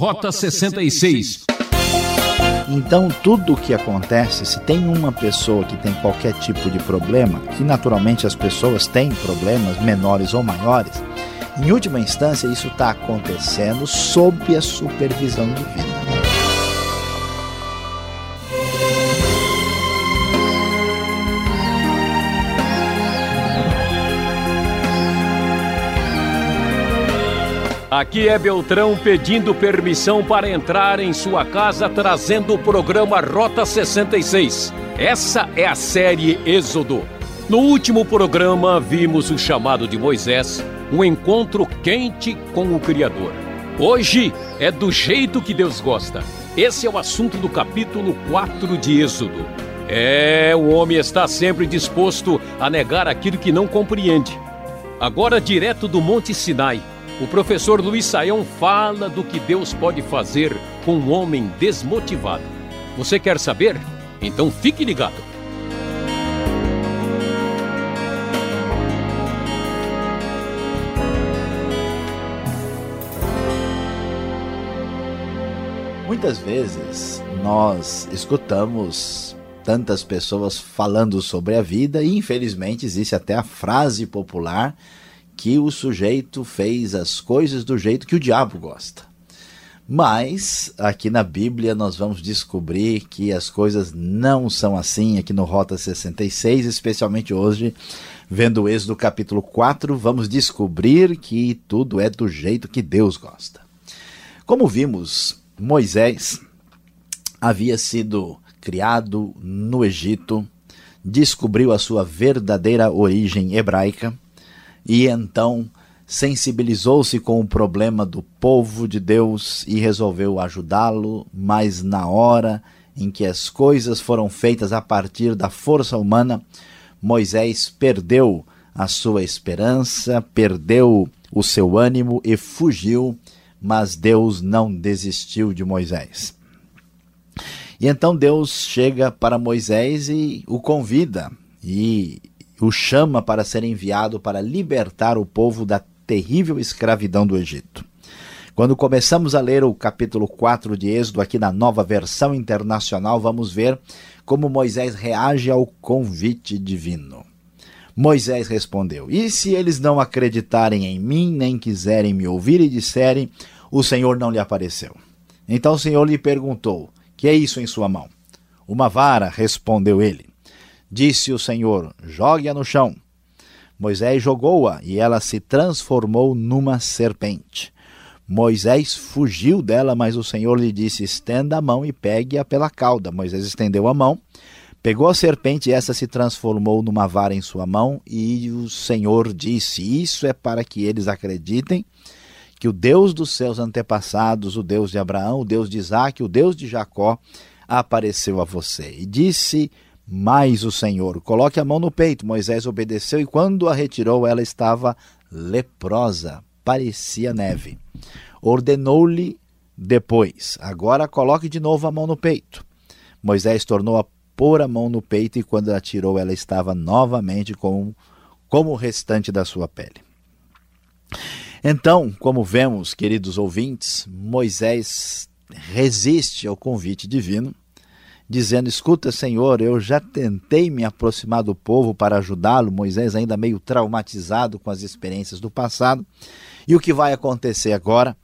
Rota 66. Então, tudo o que acontece, se tem uma pessoa que tem qualquer tipo de problema, e naturalmente as pessoas têm problemas menores ou maiores, em última instância, isso está acontecendo sob a supervisão divina. Aqui é Beltrão pedindo permissão para entrar em sua casa trazendo o programa Rota 66. Essa é a série Êxodo. No último programa vimos o chamado de Moisés, um encontro quente com o Criador. Hoje é do jeito que Deus gosta. Esse é o assunto do capítulo 4 de Êxodo. É, o homem está sempre disposto a negar aquilo que não compreende. Agora, direto do Monte Sinai, o professor Luiz Saião fala do que Deus pode fazer com um homem desmotivado. Você quer saber? Então fique ligado. Muitas vezes nós escutamos tantas pessoas falando sobre a vida e infelizmente existe até a frase popular que o sujeito fez as coisas do jeito que o diabo gosta. Mas aqui na Bíblia nós vamos descobrir que as coisas não são assim aqui no Rota 66, especialmente hoje, vendo o Êxodo capítulo 4, vamos descobrir que tudo é do jeito que Deus gosta. Como vimos, Moisés havia sido criado no Egito, descobriu a sua verdadeira origem hebraica, e então sensibilizou-se com o problema do povo de Deus e resolveu ajudá-lo, mas na hora em que as coisas foram feitas a partir da força humana, Moisés perdeu a sua esperança, perdeu o seu ânimo e fugiu, mas Deus não desistiu de Moisés. E então Deus chega para Moisés e o convida, e o chama para ser enviado para libertar o povo da terrível escravidão do Egito. Quando começamos a ler o capítulo 4 de Êxodo, aqui na nova versão internacional, vamos ver como Moisés reage ao convite divino. Moisés respondeu: E se eles não acreditarem em mim, nem quiserem me ouvir e disserem, o Senhor não lhe apareceu? Então o Senhor lhe perguntou: Que é isso em sua mão? Uma vara, respondeu ele. Disse o Senhor: Jogue-a no chão. Moisés jogou-a e ela se transformou numa serpente. Moisés fugiu dela, mas o Senhor lhe disse: Estenda a mão e pegue-a pela cauda. Moisés estendeu a mão, pegou a serpente e essa se transformou numa vara em sua mão. E o Senhor disse: Isso é para que eles acreditem que o Deus dos seus antepassados, o Deus de Abraão, o Deus de Isaac, o Deus de Jacó, apareceu a você. E disse mais o Senhor. Coloque a mão no peito. Moisés obedeceu e quando a retirou, ela estava leprosa, parecia neve. Ordenou-lhe depois: Agora coloque de novo a mão no peito. Moisés tornou a pôr a mão no peito e quando a tirou, ela estava novamente com, como o restante da sua pele. Então, como vemos, queridos ouvintes, Moisés resiste ao convite divino dizendo: Escuta, Senhor, eu já tentei me aproximar do povo para ajudá-lo. Moisés, ainda meio traumatizado com as experiências do passado. E o que vai acontecer agora?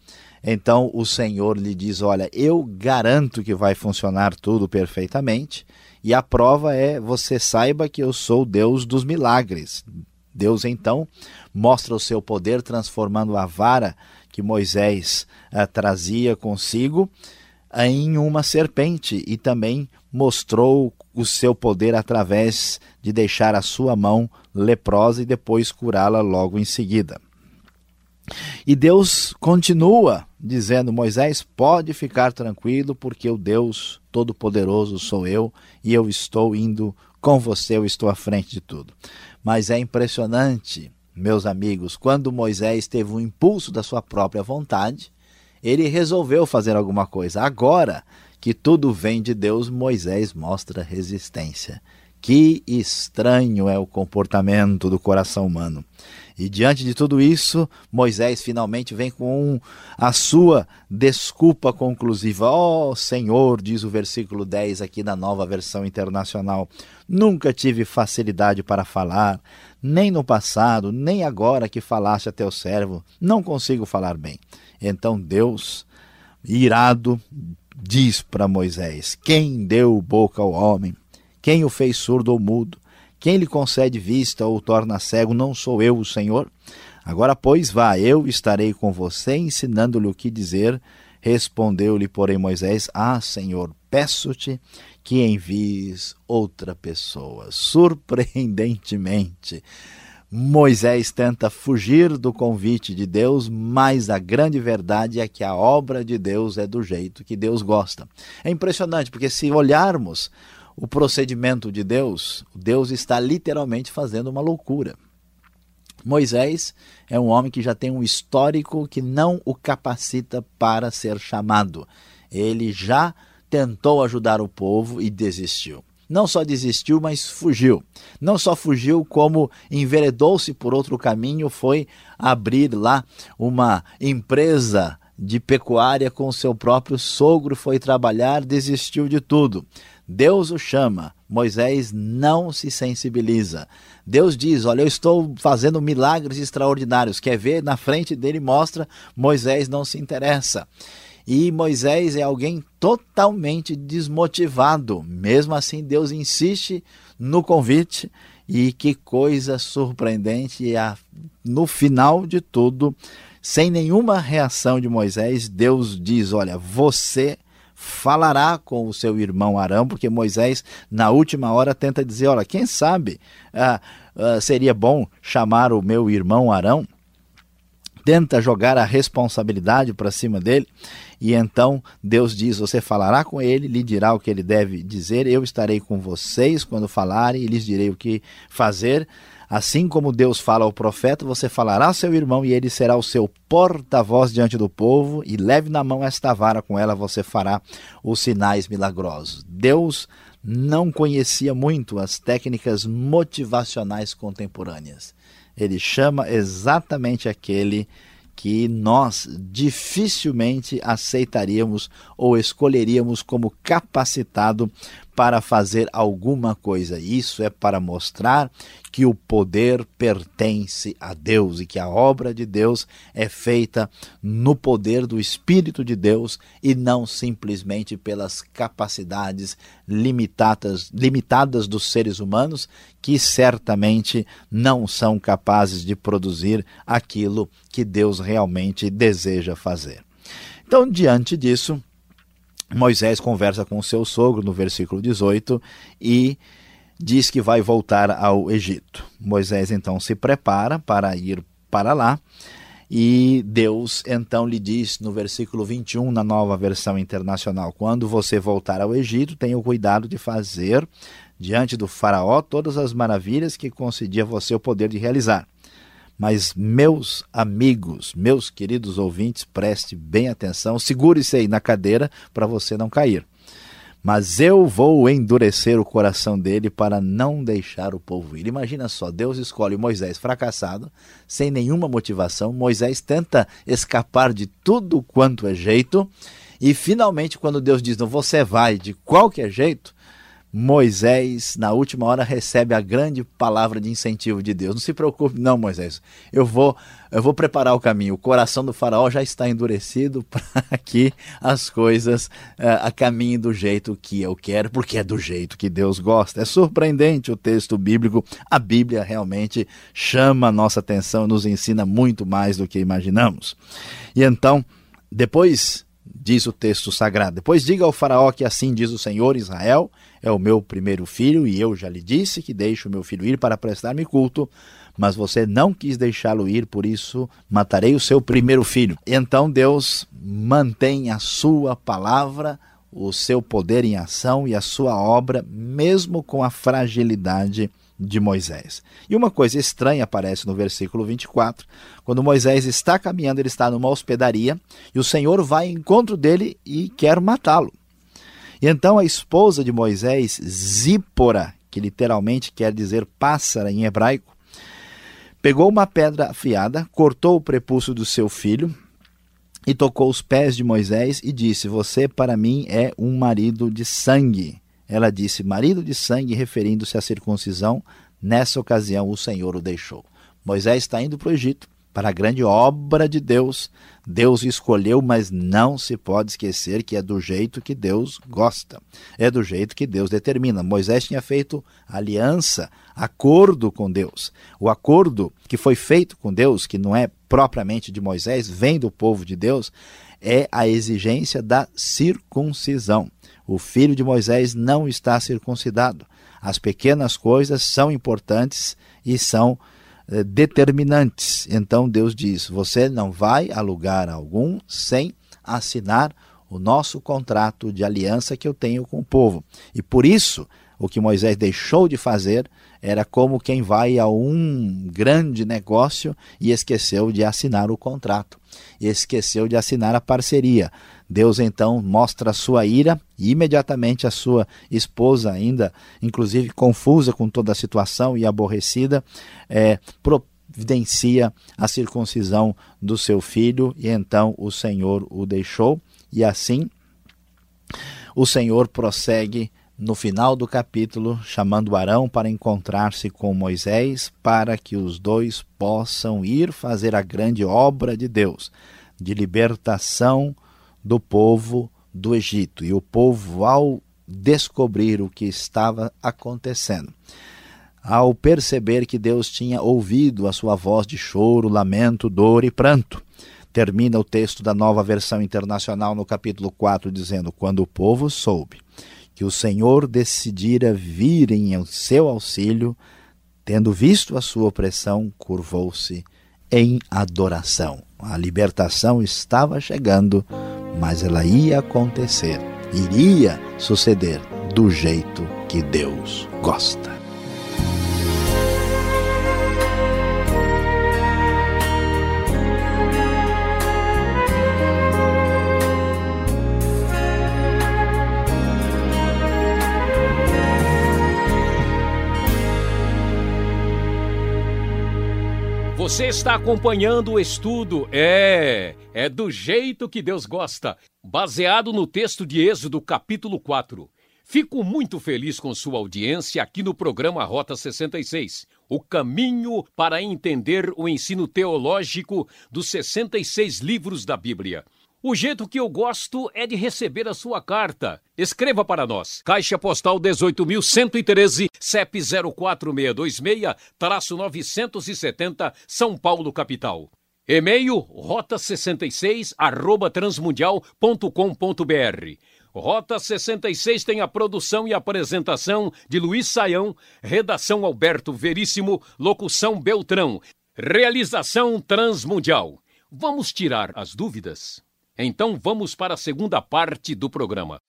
Então o Senhor lhe diz: Olha, eu garanto que vai funcionar tudo perfeitamente. E a prova é: você saiba que eu sou Deus dos milagres. Deus então mostra o seu poder transformando a vara que Moisés uh, trazia consigo em uma serpente e também mostrou o seu poder através de deixar a sua mão leprosa e depois curá-la logo em seguida. E Deus continua dizendo: Moisés, pode ficar tranquilo, porque o Deus Todo-Poderoso sou eu e eu estou indo com você, eu estou à frente de tudo. Mas é impressionante, meus amigos, quando Moisés teve um impulso da sua própria vontade, ele resolveu fazer alguma coisa. Agora que tudo vem de Deus, Moisés mostra resistência. Que estranho é o comportamento do coração humano. E diante de tudo isso, Moisés finalmente vem com a sua desculpa conclusiva. Ó oh, Senhor, diz o versículo 10 aqui na nova versão internacional, nunca tive facilidade para falar, nem no passado, nem agora que falaste a teu servo, não consigo falar bem. Então Deus, irado, diz para Moisés: Quem deu boca ao homem? Quem o fez surdo ou mudo? Quem lhe concede vista ou torna cego não sou eu, o Senhor? Agora, pois, vá, eu estarei com você, ensinando-lhe o que dizer. Respondeu-lhe, porém, Moisés: Ah, Senhor, peço-te que envies outra pessoa. Surpreendentemente, Moisés tenta fugir do convite de Deus, mas a grande verdade é que a obra de Deus é do jeito que Deus gosta. É impressionante, porque se olharmos o procedimento de Deus, Deus está literalmente fazendo uma loucura. Moisés é um homem que já tem um histórico que não o capacita para ser chamado. Ele já tentou ajudar o povo e desistiu. Não só desistiu, mas fugiu. Não só fugiu, como enveredou-se por outro caminho, foi abrir lá uma empresa de pecuária com seu próprio sogro, foi trabalhar, desistiu de tudo. Deus o chama, Moisés não se sensibiliza. Deus diz: Olha, eu estou fazendo milagres extraordinários. Quer ver? Na frente dele mostra, Moisés não se interessa. E Moisés é alguém totalmente desmotivado. Mesmo assim, Deus insiste no convite. E que coisa surpreendente! No final de tudo, sem nenhuma reação de Moisés, Deus diz: Olha, você falará com o seu irmão Arão, porque Moisés, na última hora, tenta dizer: Olha, quem sabe ah, ah, seria bom chamar o meu irmão Arão? Tenta jogar a responsabilidade para cima dele, e então Deus diz: Você falará com ele, lhe dirá o que ele deve dizer, eu estarei com vocês quando falarem e lhes direi o que fazer. Assim como Deus fala ao profeta, você falará ao seu irmão e ele será o seu porta-voz diante do povo, e leve na mão esta vara, com ela você fará os sinais milagrosos. Deus não conhecia muito as técnicas motivacionais contemporâneas. Ele chama exatamente aquele que nós dificilmente aceitaríamos ou escolheríamos como capacitado para fazer alguma coisa. Isso é para mostrar que o poder pertence a Deus e que a obra de Deus é feita no poder do Espírito de Deus e não simplesmente pelas capacidades limitadas, limitadas dos seres humanos, que certamente não são capazes de produzir aquilo que Deus realmente deseja fazer. Então, diante disso, Moisés conversa com seu sogro no versículo 18 e diz que vai voltar ao Egito. Moisés então se prepara para ir para lá. E Deus então lhe diz no versículo 21, na nova versão internacional: Quando você voltar ao Egito, tenha o cuidado de fazer diante do Faraó todas as maravilhas que concedia a você o poder de realizar. Mas, meus amigos, meus queridos ouvintes, preste bem atenção, segure-se aí na cadeira para você não cair mas eu vou endurecer o coração dele para não deixar o povo ir. Imagina só, Deus escolhe Moisés fracassado, sem nenhuma motivação. Moisés tenta escapar de tudo quanto é jeito, e finalmente, quando Deus diz: Não, você vai de qualquer jeito, Moisés, na última hora, recebe a grande palavra de incentivo de Deus. Não se preocupe, não, Moisés. Eu vou, eu vou preparar o caminho. O coração do faraó já está endurecido para que as coisas uh, a caminhem do jeito que eu quero, porque é do jeito que Deus gosta. É surpreendente o texto bíblico. A Bíblia realmente chama a nossa atenção, nos ensina muito mais do que imaginamos. E então, depois diz o texto sagrado. Depois diga ao faraó que assim diz o Senhor Israel, é o meu primeiro filho, e eu já lhe disse que deixo o meu filho ir para prestar-me culto, mas você não quis deixá-lo ir, por isso matarei o seu primeiro filho. Então Deus mantém a sua palavra, o seu poder em ação e a sua obra, mesmo com a fragilidade de Moisés. E uma coisa estranha aparece no versículo 24, quando Moisés está caminhando, ele está numa hospedaria e o Senhor vai ao encontro dele e quer matá-lo. E então a esposa de Moisés, Zípora, que literalmente quer dizer pássara em hebraico, pegou uma pedra afiada, cortou o prepúcio do seu filho e tocou os pés de Moisés e disse: Você para mim é um marido de sangue. Ela disse: Marido de sangue, referindo-se à circuncisão. Nessa ocasião, o Senhor o deixou. Moisés está indo para o Egito para a grande obra de Deus. Deus escolheu, mas não se pode esquecer que é do jeito que Deus gosta, é do jeito que Deus determina. Moisés tinha feito aliança, acordo com Deus. O acordo que foi feito com Deus, que não é propriamente de Moisés, vem do povo de Deus, é a exigência da circuncisão. O filho de Moisés não está circuncidado. As pequenas coisas são importantes e são importantes determinantes. Então Deus diz: você não vai a lugar algum sem assinar o nosso contrato de aliança que eu tenho com o povo. E por isso, o que Moisés deixou de fazer era como quem vai a um grande negócio e esqueceu de assinar o contrato, esqueceu de assinar a parceria. Deus então mostra a sua ira e imediatamente a sua esposa, ainda inclusive confusa com toda a situação e aborrecida, é, providencia a circuncisão do seu filho. E então o Senhor o deixou. E assim o Senhor prossegue no final do capítulo, chamando Arão para encontrar-se com Moisés, para que os dois possam ir fazer a grande obra de Deus, de libertação do povo do Egito. E o povo, ao descobrir o que estava acontecendo, ao perceber que Deus tinha ouvido a sua voz de choro, lamento, dor e pranto, termina o texto da nova versão internacional no capítulo 4 dizendo: Quando o povo soube que o Senhor decidira vir em seu auxílio, tendo visto a sua opressão, curvou-se em adoração. A libertação estava chegando mas ela ia acontecer, iria suceder do jeito que Deus gosta. Você está acompanhando o estudo, é, é do jeito que Deus gosta, baseado no texto de Êxodo, capítulo 4. Fico muito feliz com sua audiência aqui no programa Rota 66, o caminho para entender o ensino teológico dos 66 livros da Bíblia. O jeito que eu gosto é de receber a sua carta. Escreva para nós. Caixa Postal 18.113, CEP 04626-970, São Paulo, capital. E-mail rota66 arroba transmundial.com.br. Rota 66 tem a produção e apresentação de Luiz Saião, redação Alberto Veríssimo, locução Beltrão, realização Transmundial. Vamos tirar as dúvidas? Então vamos para a segunda parte do programa.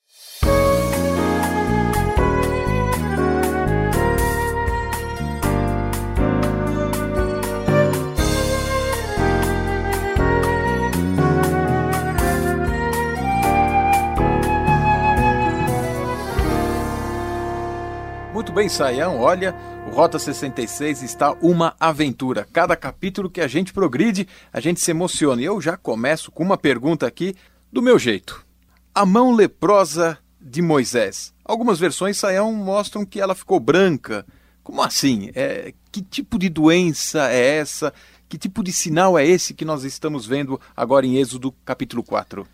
Muito bem, Saião. Olha, o Rota 66 está uma aventura. Cada capítulo que a gente progride, a gente se emociona. E eu já começo com uma pergunta aqui do meu jeito. A mão leprosa de Moisés. Algumas versões Saião mostram que ela ficou branca. Como assim? É, que tipo de doença é essa? Que tipo de sinal é esse que nós estamos vendo agora em Êxodo capítulo 4?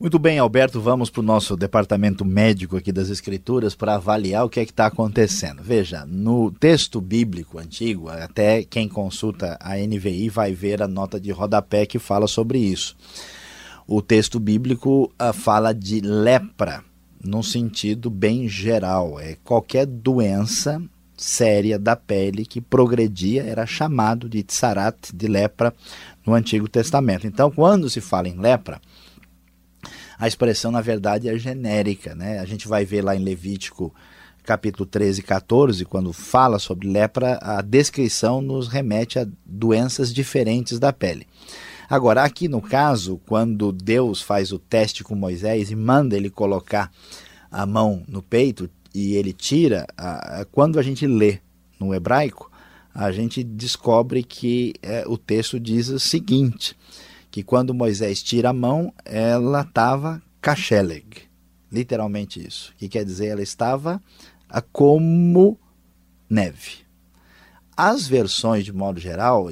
Muito bem, Alberto, vamos para o nosso departamento médico aqui das Escrituras para avaliar o que é que está acontecendo. Veja, no texto bíblico antigo, até quem consulta a NVI vai ver a nota de rodapé que fala sobre isso. O texto bíblico uh, fala de lepra, num sentido bem geral. É qualquer doença séria da pele que progredia era chamado de tsarat, de lepra, no Antigo Testamento. Então, quando se fala em lepra, a expressão, na verdade, é genérica. Né? A gente vai ver lá em Levítico capítulo 13 e 14, quando fala sobre lepra, a descrição nos remete a doenças diferentes da pele. Agora, aqui no caso, quando Deus faz o teste com Moisés e manda ele colocar a mão no peito, e ele tira, quando a gente lê no hebraico, a gente descobre que é, o texto diz o seguinte, que quando Moisés tira a mão, ela estava kasheleg, literalmente isso, que quer dizer ela estava como neve. As versões, de modo geral,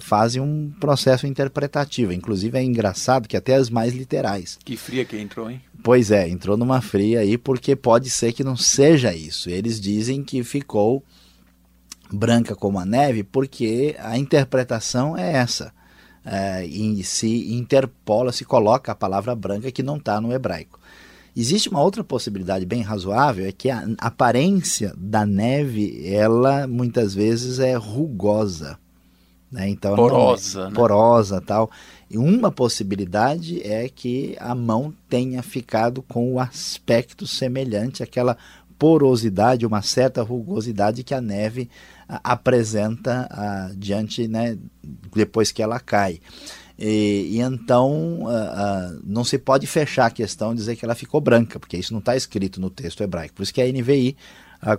fazem um processo interpretativo. Inclusive é engraçado que até as mais literais. Que fria que entrou, hein? Pois é, entrou numa fria aí, porque pode ser que não seja isso. Eles dizem que ficou branca como a neve, porque a interpretação é essa. É, e se interpola, se coloca a palavra branca que não está no hebraico. Existe uma outra possibilidade bem razoável, é que a aparência da neve, ela muitas vezes é rugosa. Né? Então, porosa. É né? Porosa tal. E uma possibilidade é que a mão tenha ficado com o aspecto semelhante àquela porosidade, uma certa rugosidade que a neve apresenta a, diante, né, depois que ela cai. E, e então não se pode fechar a questão e dizer que ela ficou branca, porque isso não está escrito no texto hebraico. Por isso que a NVI,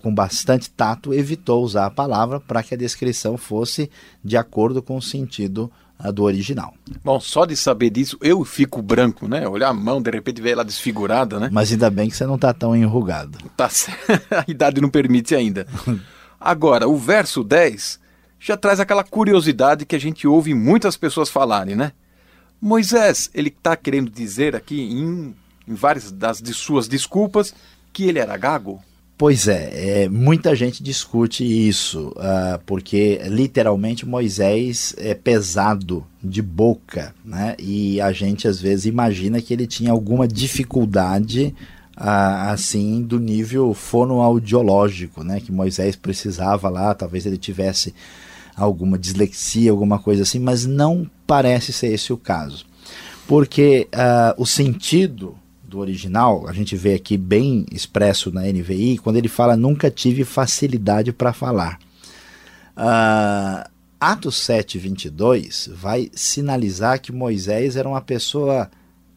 com bastante tato, evitou usar a palavra para que a descrição fosse de acordo com o sentido do original. Bom, só de saber disso, eu fico branco, né? Olhar a mão, de repente ver ela desfigurada, né? Mas ainda bem que você não está tão enrugado. Tá, a idade não permite ainda. Agora, o verso 10 já traz aquela curiosidade que a gente ouve muitas pessoas falarem, né? Moisés, ele está querendo dizer aqui em, em várias das de suas desculpas que ele era gago? Pois é, é, muita gente discute isso, uh, porque literalmente Moisés é pesado de boca, né? E a gente às vezes imagina que ele tinha alguma dificuldade uh, assim do nível fonoaudiológico, né? Que Moisés precisava lá, talvez ele tivesse alguma dislexia, alguma coisa assim, mas não parece ser esse o caso. Porque uh, o sentido do original, a gente vê aqui bem expresso na NVI, quando ele fala nunca tive facilidade para falar. Uh, Atos 7, 22 vai sinalizar que Moisés era uma pessoa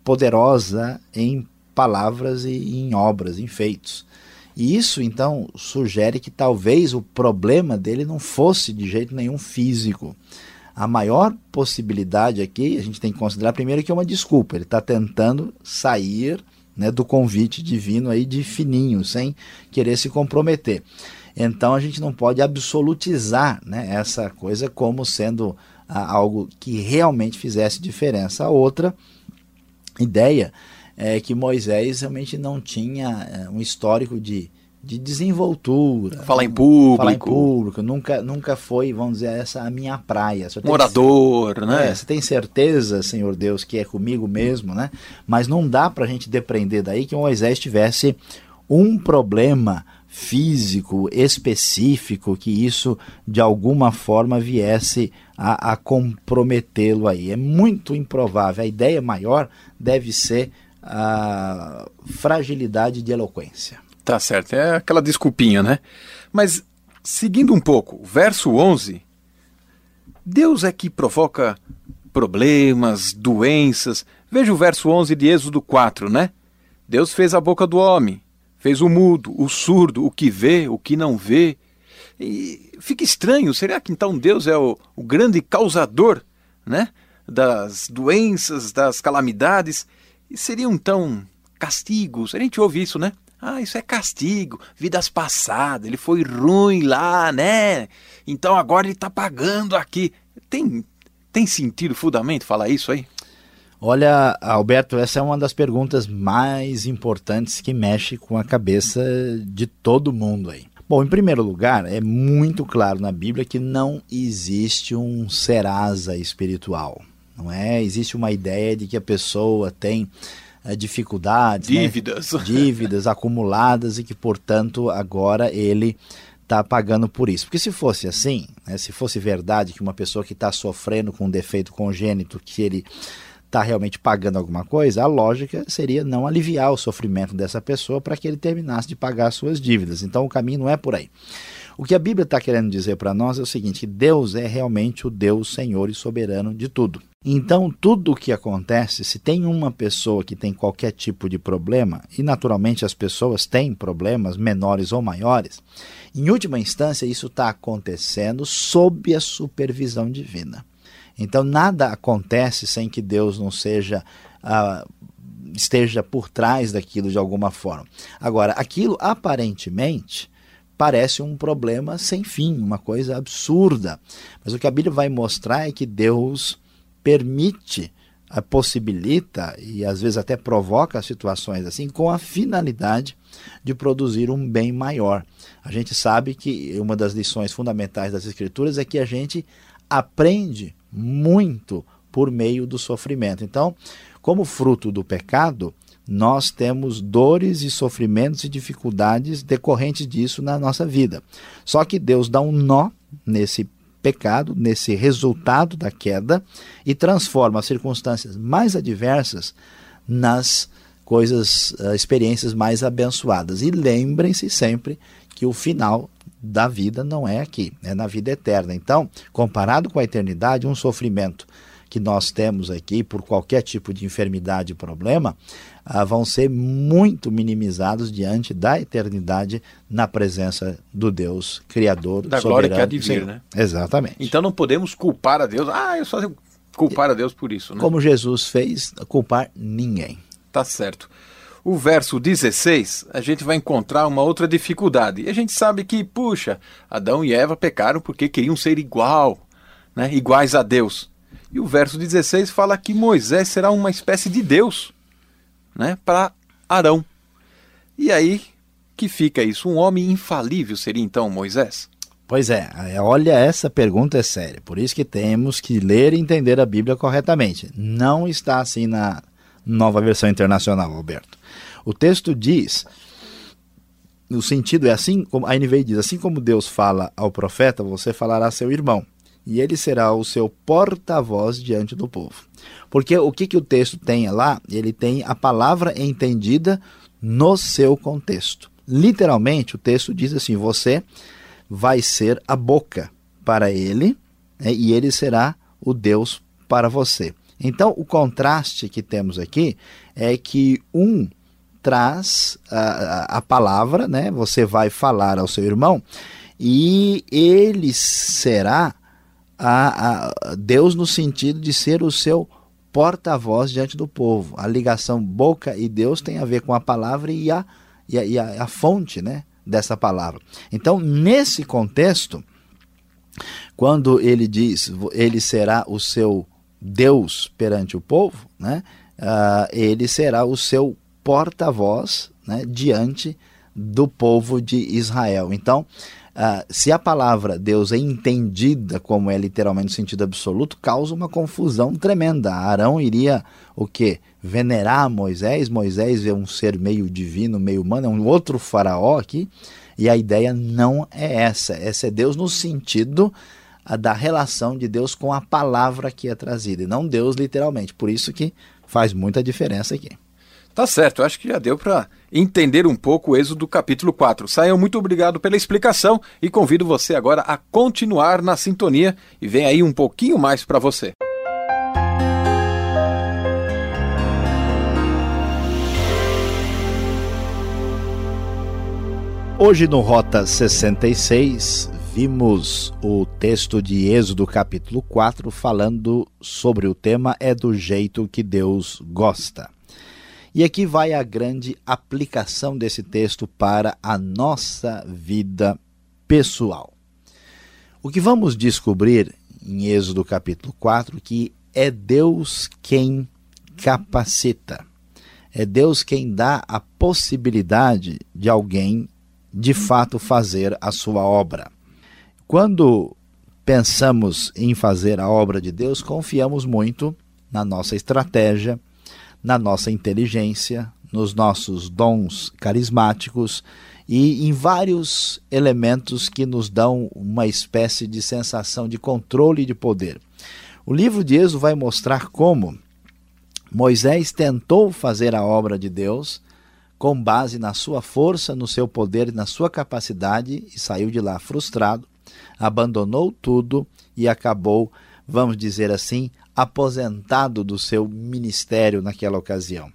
poderosa em palavras e em obras, em feitos. E isso então sugere que talvez o problema dele não fosse de jeito nenhum físico. A maior possibilidade aqui, a gente tem que considerar primeiro que é uma desculpa. Ele está tentando sair né, do convite divino aí de fininho, sem querer se comprometer. Então a gente não pode absolutizar né, essa coisa como sendo ah, algo que realmente fizesse diferença. A outra ideia é, que Moisés realmente não tinha é, um histórico de, de desenvoltura. Falar em público. Falar em público. Nunca, nunca foi, vamos dizer, essa a minha praia. Morador, tem, né? É, você tem certeza, Senhor Deus, que é comigo mesmo, né? Mas não dá para a gente depreender daí que Moisés tivesse um problema físico específico que isso de alguma forma viesse a, a comprometê-lo aí. É muito improvável. A ideia maior deve ser a fragilidade de eloquência. Tá certo, é aquela desculpinha, né? Mas seguindo um pouco, verso 11, Deus é que provoca problemas, doenças. Veja o verso 11 de Êxodo 4, né? Deus fez a boca do homem, fez o mudo, o surdo, o que vê, o que não vê. E fica estranho, será que então Deus é o, o grande causador, né? Das doenças, das calamidades? E seriam então castigos. A gente ouve isso, né? Ah, isso é castigo, vidas passadas, ele foi ruim lá, né? Então agora ele está pagando aqui. Tem, tem sentido, fundamento falar isso aí? Olha, Alberto, essa é uma das perguntas mais importantes que mexe com a cabeça de todo mundo aí. Bom, em primeiro lugar, é muito claro na Bíblia que não existe um Serasa espiritual não é? Existe uma ideia de que a pessoa tem é, dificuldades, né? dívidas, né? dívidas acumuladas e que, portanto, agora ele está pagando por isso. Porque se fosse assim, né, se fosse verdade que uma pessoa que está sofrendo com um defeito congênito, que ele está realmente pagando alguma coisa, a lógica seria não aliviar o sofrimento dessa pessoa para que ele terminasse de pagar suas dívidas. Então o caminho não é por aí. O que a Bíblia está querendo dizer para nós é o seguinte: que Deus é realmente o Deus Senhor e soberano de tudo. Então, tudo o que acontece, se tem uma pessoa que tem qualquer tipo de problema, e naturalmente as pessoas têm problemas menores ou maiores, em última instância, isso está acontecendo sob a supervisão divina. Então, nada acontece sem que Deus não seja. Uh, esteja por trás daquilo de alguma forma. Agora, aquilo aparentemente parece um problema sem fim, uma coisa absurda. Mas o que a Bíblia vai mostrar é que Deus permite, eh, possibilita e às vezes até provoca situações assim com a finalidade de produzir um bem maior. A gente sabe que uma das lições fundamentais das Escrituras é que a gente aprende muito por meio do sofrimento. Então, como fruto do pecado, nós temos dores e sofrimentos e dificuldades decorrentes disso na nossa vida. Só que Deus dá um nó nesse pecado, nesse resultado da queda e transforma as circunstâncias mais adversas nas coisas, uh, experiências mais abençoadas. E lembrem-se sempre que o final da vida não é aqui, é na vida eterna. Então, comparado com a eternidade, um sofrimento que nós temos aqui por qualquer tipo de enfermidade e problema, ah, vão ser muito minimizados diante da eternidade na presença do Deus Criador, da glória que há de vir, né? Exatamente. Então não podemos culpar a Deus. Ah, eu só culpar a Deus por isso, né? Como Jesus fez, culpar ninguém. Tá certo. O verso 16, a gente vai encontrar uma outra dificuldade. E a gente sabe que, puxa, Adão e Eva pecaram porque queriam ser igual, né? iguais a Deus. E o verso 16 fala que Moisés será uma espécie de Deus né, para Arão. E aí que fica isso? Um homem infalível seria então Moisés? Pois é, é, olha, essa pergunta é séria. Por isso que temos que ler e entender a Bíblia corretamente. Não está assim na nova versão internacional, Alberto. O texto diz, no sentido é assim, como a NVI diz, assim como Deus fala ao profeta, você falará a seu irmão e ele será o seu porta-voz diante do povo. Porque o que, que o texto tem lá? Ele tem a palavra entendida no seu contexto. Literalmente, o texto diz assim: você vai ser a boca para ele né, e ele será o Deus para você. Então, o contraste que temos aqui é que um traz a, a, palavra, né? Você vai falar ao seu irmão e ele será a, a Deus no sentido de ser o seu porta-voz diante do povo. A ligação boca e Deus tem a ver com a palavra e a, e a, e a, a fonte né, dessa palavra. Então, nesse contexto, quando ele diz ele será o seu Deus perante o povo, né, uh, ele será o seu porta-voz né, diante do povo de Israel. Então, Uh, se a palavra Deus é entendida como é literalmente no sentido absoluto, causa uma confusão tremenda. Arão iria o que? Venerar Moisés. Moisés é um ser meio divino, meio humano, é um outro faraó aqui. E a ideia não é essa. Essa é Deus no sentido uh, da relação de Deus com a palavra que é trazida, e não Deus literalmente. Por isso que faz muita diferença aqui. Tá certo, acho que já deu para entender um pouco o êxodo do capítulo 4. Saiam, muito obrigado pela explicação e convido você agora a continuar na sintonia e vem aí um pouquinho mais para você. Hoje no Rota 66 vimos o texto de Êxodo capítulo 4 falando sobre o tema é do jeito que Deus gosta. E aqui vai a grande aplicação desse texto para a nossa vida pessoal. O que vamos descobrir em Êxodo capítulo 4 que é Deus quem capacita. É Deus quem dá a possibilidade de alguém de fato fazer a sua obra. Quando pensamos em fazer a obra de Deus, confiamos muito na nossa estratégia, na nossa inteligência, nos nossos dons carismáticos e em vários elementos que nos dão uma espécie de sensação de controle e de poder. O livro de Êxodo vai mostrar como Moisés tentou fazer a obra de Deus com base na sua força, no seu poder e na sua capacidade e saiu de lá frustrado, abandonou tudo e acabou, vamos dizer assim, aposentado do seu ministério naquela ocasião.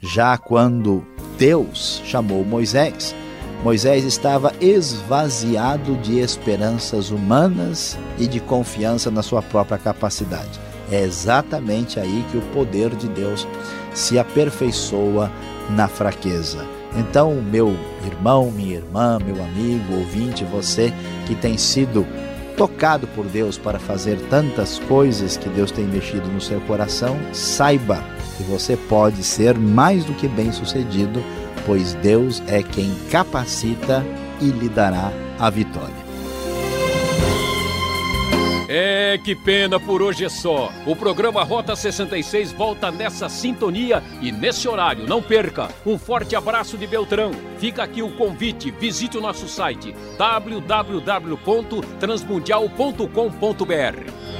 Já quando Deus chamou Moisés, Moisés estava esvaziado de esperanças humanas e de confiança na sua própria capacidade. É exatamente aí que o poder de Deus se aperfeiçoa na fraqueza. Então, meu irmão, minha irmã, meu amigo, ouvinte, você que tem sido tocado por Deus para fazer tantas coisas que Deus tem mexido no seu coração, saiba que você pode ser mais do que bem-sucedido, pois Deus é quem capacita e lhe dará a vitória. É, que pena por hoje é só. O programa Rota 66 volta nessa sintonia e nesse horário. Não perca. Um forte abraço de Beltrão. Fica aqui o convite. Visite o nosso site www.transmundial.com.br.